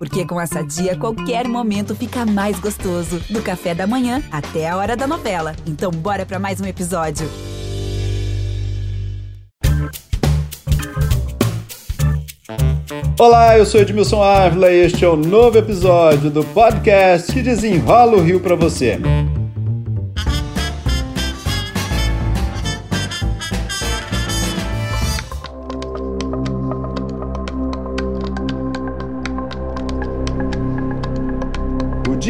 Porque com essa dia, qualquer momento fica mais gostoso. Do café da manhã até a hora da novela. Então, bora para mais um episódio. Olá, eu sou Edmilson Ávila e este é o um novo episódio do podcast que desenrola o Rio para você.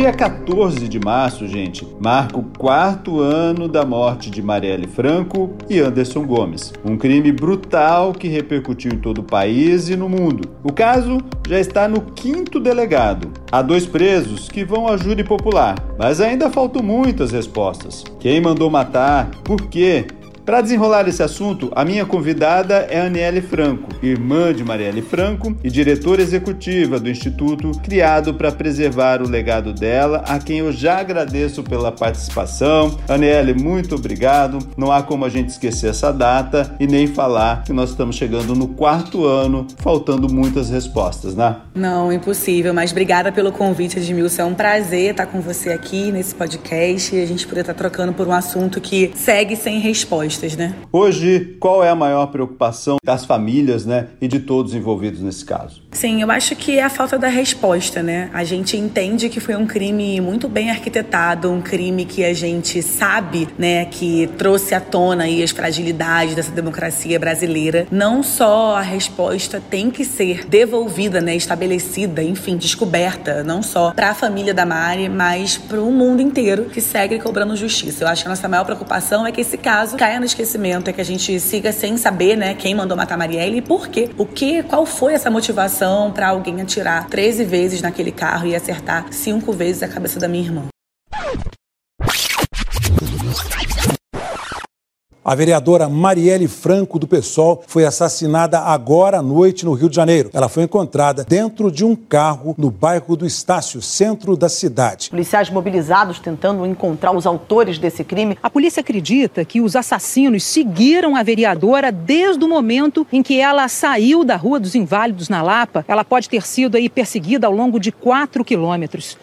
Dia 14 de março, gente, marca o quarto ano da morte de Marielle Franco e Anderson Gomes. Um crime brutal que repercutiu em todo o país e no mundo. O caso já está no quinto delegado. Há dois presos que vão a júri popular, mas ainda faltam muitas respostas. Quem mandou matar? Por quê? Para desenrolar esse assunto, a minha convidada é Aniele Franco, irmã de Marielle Franco e diretora executiva do Instituto criado para preservar o legado dela, a quem eu já agradeço pela participação. Aniele, muito obrigado. Não há como a gente esquecer essa data e nem falar que nós estamos chegando no quarto ano, faltando muitas respostas, né? Não, impossível, mas obrigada pelo convite, Edmilson. É um prazer estar com você aqui nesse podcast e a gente poder estar trocando por um assunto que segue sem resposta né? Hoje, qual é a maior preocupação das famílias, né, e de todos envolvidos nesse caso? Sim, eu acho que é a falta da resposta, né? A gente entende que foi um crime muito bem arquitetado, um crime que a gente sabe, né, que trouxe à tona aí as fragilidades dessa democracia brasileira. Não só a resposta tem que ser devolvida, né, estabelecida, enfim, descoberta, não só para a família da Mari, mas para o mundo inteiro que segue cobrando justiça. Eu acho que a nossa maior preocupação é que esse caso caia no esquecimento, é que a gente siga sem saber, né, quem mandou matar Marielle e por quê. O que, qual foi essa motivação para alguém atirar 13 vezes naquele carro e acertar cinco vezes a cabeça da minha irmã? A vereadora Marielle Franco, do PSOL, foi assassinada agora à noite no Rio de Janeiro. Ela foi encontrada dentro de um carro no bairro do Estácio, centro da cidade. Policiais mobilizados tentando encontrar os autores desse crime. A polícia acredita que os assassinos seguiram a vereadora desde o momento em que ela saiu da Rua dos Inválidos, na Lapa. Ela pode ter sido aí perseguida ao longo de quatro quilômetros.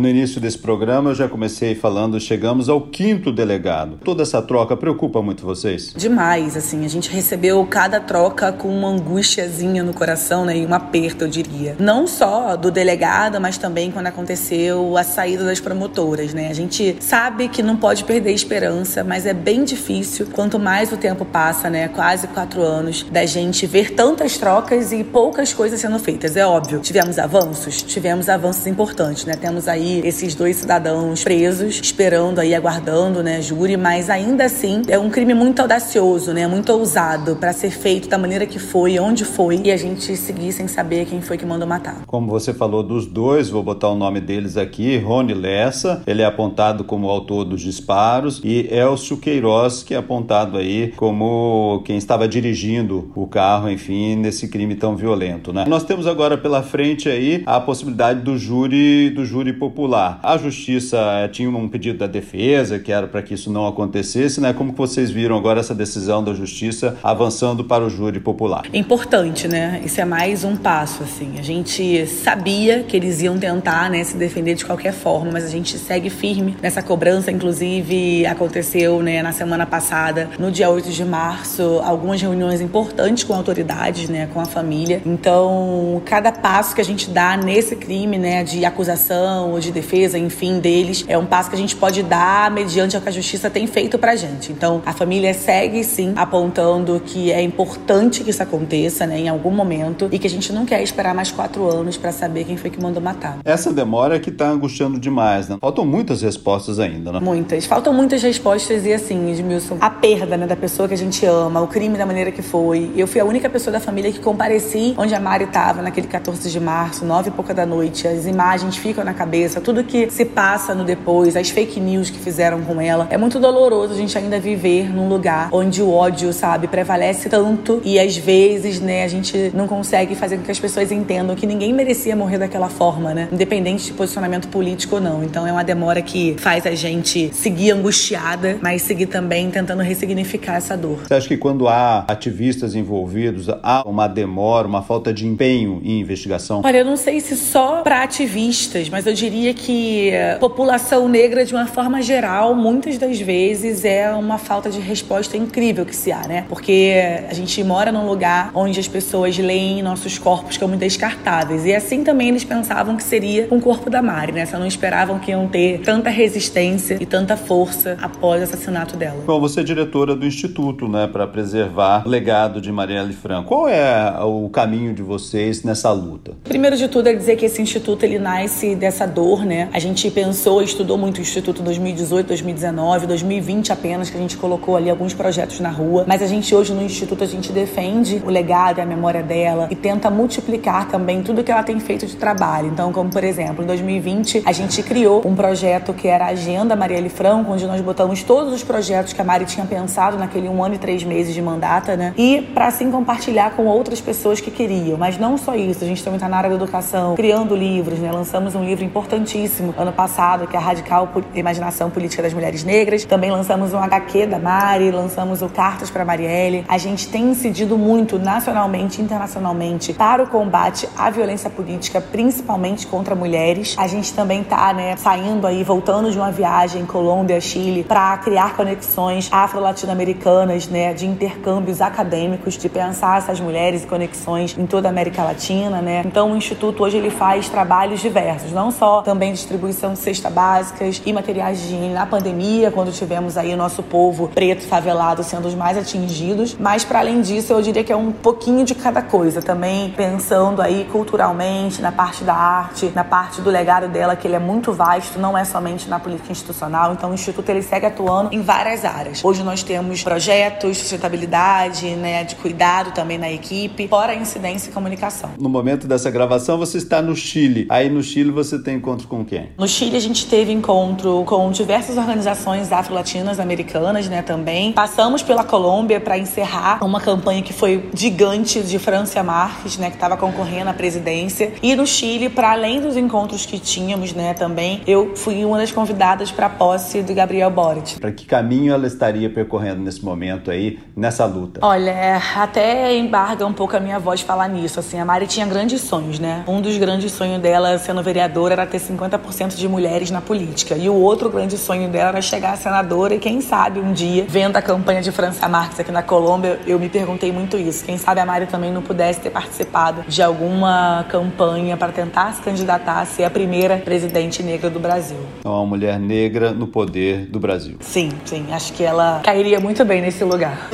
No início desse programa eu já comecei falando, chegamos ao quinto delegado. Toda essa troca preocupa muito vocês? Demais, assim, a gente recebeu cada troca com uma angustiazinha no coração, né, e um aperto, eu diria. Não só do delegado, mas também quando aconteceu a saída das promotoras, né? A gente sabe que não pode perder esperança, mas é bem difícil, quanto mais o tempo passa, né, quase quatro anos, da gente ver tantas trocas e poucas coisas sendo feitas. É óbvio, tivemos avanços, tivemos avanços importantes, né? Temos aí esses dois cidadãos presos, esperando aí, aguardando, né, júri, mas ainda assim é um crime muito audacioso, né, muito ousado para ser feito da maneira que foi, onde foi, e a gente seguir sem saber quem foi que mandou matar. Como você falou dos dois, vou botar o nome deles aqui, Rony Lessa, ele é apontado como autor dos disparos, e Elcio Queiroz, que é apontado aí como quem estava dirigindo o carro, enfim, nesse crime tão violento, né? Nós temos agora pela frente aí a possibilidade do júri, do júri popular popular. A justiça eh, tinha um pedido da defesa, que era para que isso não acontecesse, né? Como que vocês viram agora essa decisão da justiça avançando para o júri popular? Importante, né? Isso é mais um passo, assim. A gente sabia que eles iam tentar, né, se defender de qualquer forma, mas a gente segue firme nessa cobrança. Inclusive, aconteceu, né, na semana passada, no dia 8 de março, algumas reuniões importantes com autoridades, né, com a família. Então, cada passo que a gente dá nesse crime, né, de acusação ou de de defesa, enfim, deles, é um passo que a gente pode dar mediante o que a justiça tem feito pra gente. Então, a família segue sim apontando que é importante que isso aconteça, né, em algum momento, e que a gente não quer esperar mais quatro anos para saber quem foi que mandou matar. Essa demora é que tá angustiando demais, né? Faltam muitas respostas ainda, né? Muitas. Faltam muitas respostas e assim, Edmilson, a perda, né, da pessoa que a gente ama, o crime da maneira que foi. Eu fui a única pessoa da família que compareci onde a Mari estava naquele 14 de março, nove e pouca da noite. As imagens ficam na cabeça, Tudo que se passa no depois, as fake news que fizeram com ela. É muito doloroso a gente ainda viver num lugar onde o ódio, sabe, prevalece tanto e às vezes, né, a gente não consegue fazer com que as pessoas entendam que ninguém merecia morrer daquela forma, né? Independente de posicionamento político ou não. Então é uma demora que faz a gente seguir angustiada, mas seguir também tentando ressignificar essa dor. Você acha que quando há ativistas envolvidos, há uma demora, uma falta de empenho em investigação? Olha, eu não sei se só para ativistas, mas eu diria que a população negra, de uma forma geral, muitas das vezes é uma falta de resposta incrível que se há, né? Porque a gente mora num lugar onde as pessoas leem nossos corpos como descartáveis. E assim também eles pensavam que seria com o corpo da Mari, né? Só não esperavam que iam ter tanta resistência e tanta força após o assassinato dela. Bom, você é diretora do Instituto, né, para preservar o legado de Marielle Franco. Qual é o caminho de vocês nessa luta? Primeiro de tudo é dizer que esse instituto ele nasce dessa dor, né? A gente pensou, estudou muito o instituto em 2018, 2019, 2020 apenas que a gente colocou ali alguns projetos na rua, mas a gente hoje no instituto a gente defende o legado e a memória dela e tenta multiplicar também tudo que ela tem feito de trabalho. Então, como por exemplo, em 2020 a gente criou um projeto que era a Agenda Marielle Franco, onde nós botamos todos os projetos que a Mari tinha pensado naquele um ano e três meses de mandata, né? E para assim compartilhar com outras pessoas que queriam. Mas não só isso, a gente também está na área da educação, criando livros, né? Lançamos um livro importantíssimo ano passado, que é a Radical Imaginação Política das Mulheres Negras. Também lançamos um HQ da Mari, lançamos o Cartas para Marielle. A gente tem incidido muito nacionalmente e internacionalmente para o combate à violência política, principalmente contra mulheres. A gente também tá, né, saindo aí, voltando de uma viagem Colômbia, Chile, para criar conexões afro-latino-americanas, né, de intercâmbios acadêmicos, de pensar essas mulheres e conexões em toda a América Latina, né? Então o instituto hoje ele faz trabalhos diversos, não só também distribuição de cesta básicas e materiais de higiene na pandemia, quando tivemos aí o nosso povo preto favelado sendo os mais atingidos, mas para além disso, eu diria que é um pouquinho de cada coisa, também pensando aí culturalmente, na parte da arte, na parte do legado dela, que ele é muito vasto, não é somente na política institucional, então o Instituto ele segue atuando em várias áreas. Hoje nós temos projetos, sustentabilidade, né, de cuidado também na equipe, fora incidência e comunicação. No momento dessa gravação, você está no Chile. Aí no Chile você tem encontro com quem? No Chile a gente teve encontro com diversas organizações afro-latinas americanas, né, também. Passamos pela Colômbia para encerrar uma campanha que foi gigante de Francia Marques, né, que estava concorrendo à presidência. E no Chile, para além dos encontros que tínhamos, né, também, eu fui uma das convidadas para a posse de Gabriel Boric. Para que caminho ela estaria percorrendo nesse momento aí, nessa luta? Olha, é, até embarga um pouco a minha voz falar nisso. Assim, a Mari tinha grandes sonhos, né? Um dos grandes sonhos dela, sendo vereadora, era ter 50% de mulheres na política. E o outro grande sonho dela era chegar a senadora e, quem sabe, um dia, vendo a campanha de França Marques aqui na Colômbia, eu me perguntei muito isso. Quem sabe a Mari também não pudesse ter participado de alguma campanha para tentar se candidatar a ser a primeira presidente negra do Brasil. Então, uma mulher negra no poder do Brasil. Sim, sim. Acho que ela cairia muito bem nesse lugar.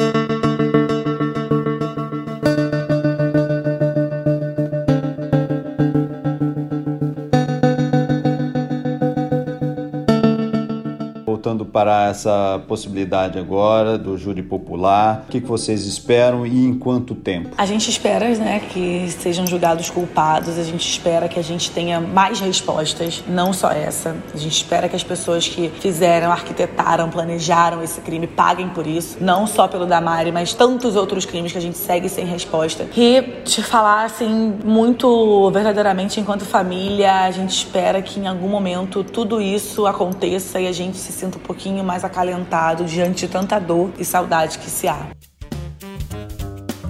Para essa possibilidade agora do júri popular, o que vocês esperam e em quanto tempo? A gente espera né, que sejam julgados culpados, a gente espera que a gente tenha mais respostas, não só essa. A gente espera que as pessoas que fizeram, arquitetaram, planejaram esse crime paguem por isso, não só pelo Damari, mas tantos outros crimes que a gente segue sem resposta. E te falar assim, muito verdadeiramente enquanto família, a gente espera que em algum momento tudo isso aconteça e a gente se sinta um pouquinho mais acalentado diante de tanta dor e saudade que se há.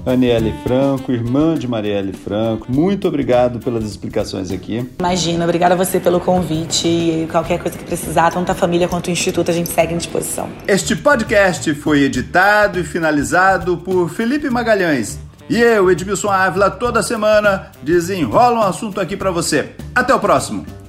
Aniele Franco, irmã de Marielle Franco, muito obrigado pelas explicações aqui. Imagina, obrigada a você pelo convite e qualquer coisa que precisar, tanto a família quanto o Instituto, a gente segue à disposição. Este podcast foi editado e finalizado por Felipe Magalhães. E eu, Edmilson Ávila, toda semana desenrola um assunto aqui para você. Até o próximo!